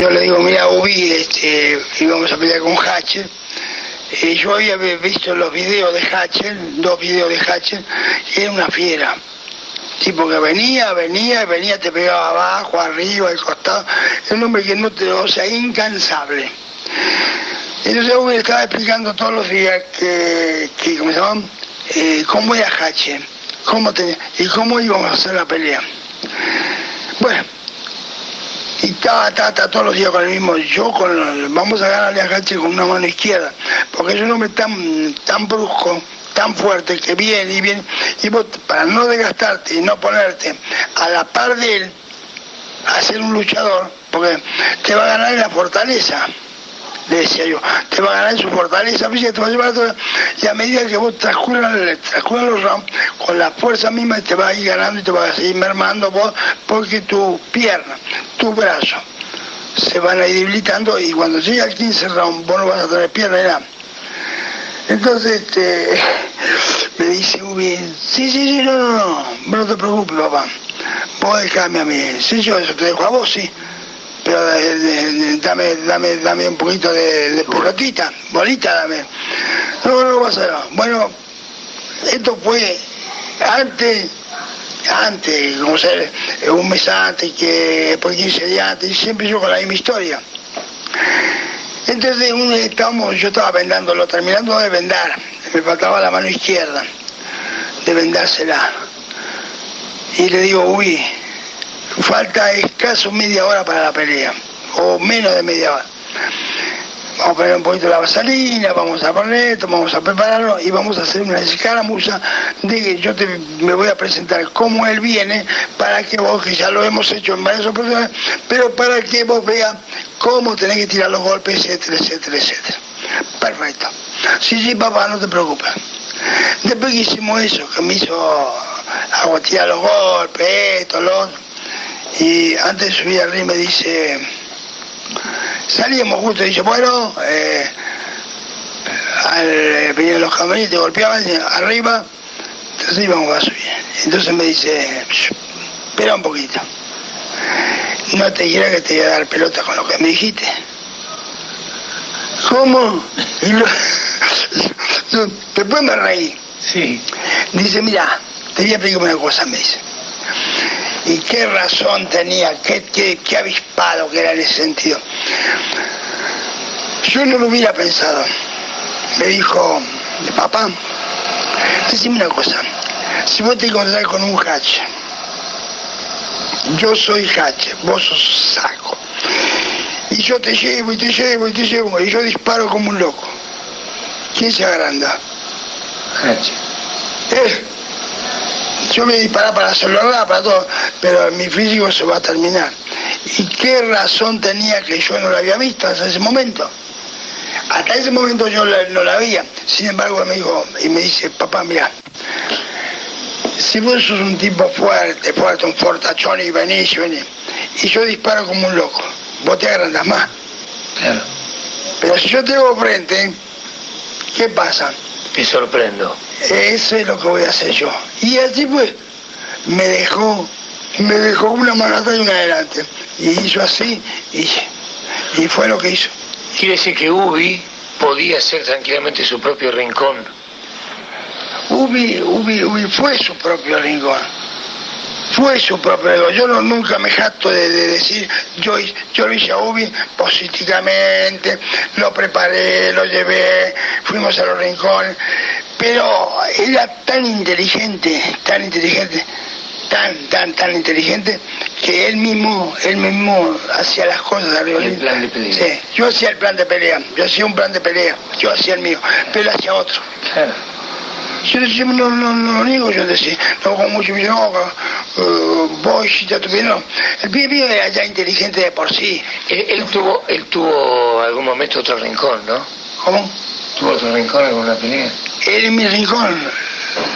Yo le digo, mira, Ubi, este, íbamos a pelear con Hatcher. Eh, yo había visto los videos de Hatcher, dos videos de Hatcher, y era una fiera. Tipo que venía, venía, venía, te pegaba abajo, arriba, al costado. Es un hombre que no te, o sea, incansable. Entonces Ubi estaba explicando todos los días que, que ¿cómo se? Eh, cómo era Hatcher, cómo tenía, y cómo íbamos a hacer la pelea. Bueno, y ta, ta, todos los días con el mismo, yo con, vamos a ganarle a Gache con una mano izquierda, porque es un hombre tan, tan brusco, tan fuerte, que viene y viene, y vos para no desgastarte y no ponerte a la par de él, a ser un luchador, porque te va a ganar la fortaleza le decía yo, te va a ganar en su fortaleza física, te va a llevar todo, y a medida que vos transcurras los rounds, con la fuerza misma te va a ir ganando y te va a seguir mermando vos, porque tu pierna, tu brazo, se van a ir debilitando y cuando llegue al 15 round vos no vas a tener pierna. Entonces este, me dice muy bien, sí, sí, sí, no, no, no, no te preocupes papá, vos dejame a mí, sí, yo eso te dejo a vos, sí pero eh, dame, dame, dame un poquito de, de bolita dame. No, no pasa nada. Bueno, esto fue antes, antes, como ser un mes antes, que por 15 días antes, y siempre yo con la misma historia. Entonces un, estábamos, yo estaba vendándolo, terminando de vendar, me faltaba la mano izquierda, de vendársela. Y le digo, uy, falta escaso media hora para la pelea, o menos de media hora. Vamos a poner un poquito la vaselina, vamos a poner esto, vamos a prepararlo y vamos a hacer una escaramuza de que yo te, me voy a presentar cómo él viene para que vos, que ya lo hemos hecho en varias oportunidades, pero para que vos veas cómo tenés que tirar los golpes, etcétera, etcétera, etcétera. Perfecto. Sí, sí, papá, no te preocupes. Después que hicimos eso, que me hizo agua tirar los golpes, esto, lo y antes de subir al ring me dice, salíamos justo, y dice, bueno, eh, al venir de los camarines te golpeaban arriba, entonces íbamos a subir. Entonces me dice, espera un poquito, no te quiera que te voy a dar pelota con lo que me dijiste. ¿Cómo? Y después me reí. Sí. Dice, mira, te voy a explicar una cosa, me dice y qué razón tenía, qué, qué, avispado que era en ese sentido. Yo no lo hubiera pensado. Me dijo, papá, decime una cosa, si vos te encontrás con un hatch, yo soy hatch, vos sos saco, y yo te llevo y te llevo y te llevo, y yo disparo como un loco, ¿quién se agranda? Hatch. ¿Eh? yo me disparaba para celular, para todo, pero mi físico se va a terminar. ¿Y qué razón tenía que yo no la había visto hasta ese momento? Hasta ese momento yo no la veía. Sin embargo, me dijo, y me dice, papá, mira, si vos sos un tipo fuerte, fuerte, un fortachón y venís y venís, y yo disparo como un loco, vos te agrandas más. Claro. Pero si yo te hago frente, ¿qué pasa? Te sorprendo. Eso es lo que voy a hacer yo. Y así pues, me dejó, me dejó una mano atrás y una adelante. Y hizo así, y, y fue lo que hizo. Quiere decir que Ubi podía ser tranquilamente su propio rincón. Ubi, Ubi, Ubi fue su propio rincón. Fue su propio rincón. Yo no, nunca me jacto de, decir, yo, yo lo hice a Ubi positivamente, lo preparé, lo llevé, fuimos a los rincones pero era tan inteligente, tan inteligente, tan, tan, tan inteligente, que él mismo, él mismo hacía las cosas arriba. El plan de pelea. Sí, yo hacía el plan de pelea, yo hacía un plan de pelea, yo hacía el mío, pero él hacía otro. Claro. Yo decía, no, no, no lo niego, yo decía, no con mucho me no, uh, vos ya tuve, no. El pibe era ya inteligente de por sí. Él, tuvo, él tuvo algún momento otro rincón, ¿no? ¿Cómo? ¿Tuvo otro rincón en alguna pelea? Él en mi rincón,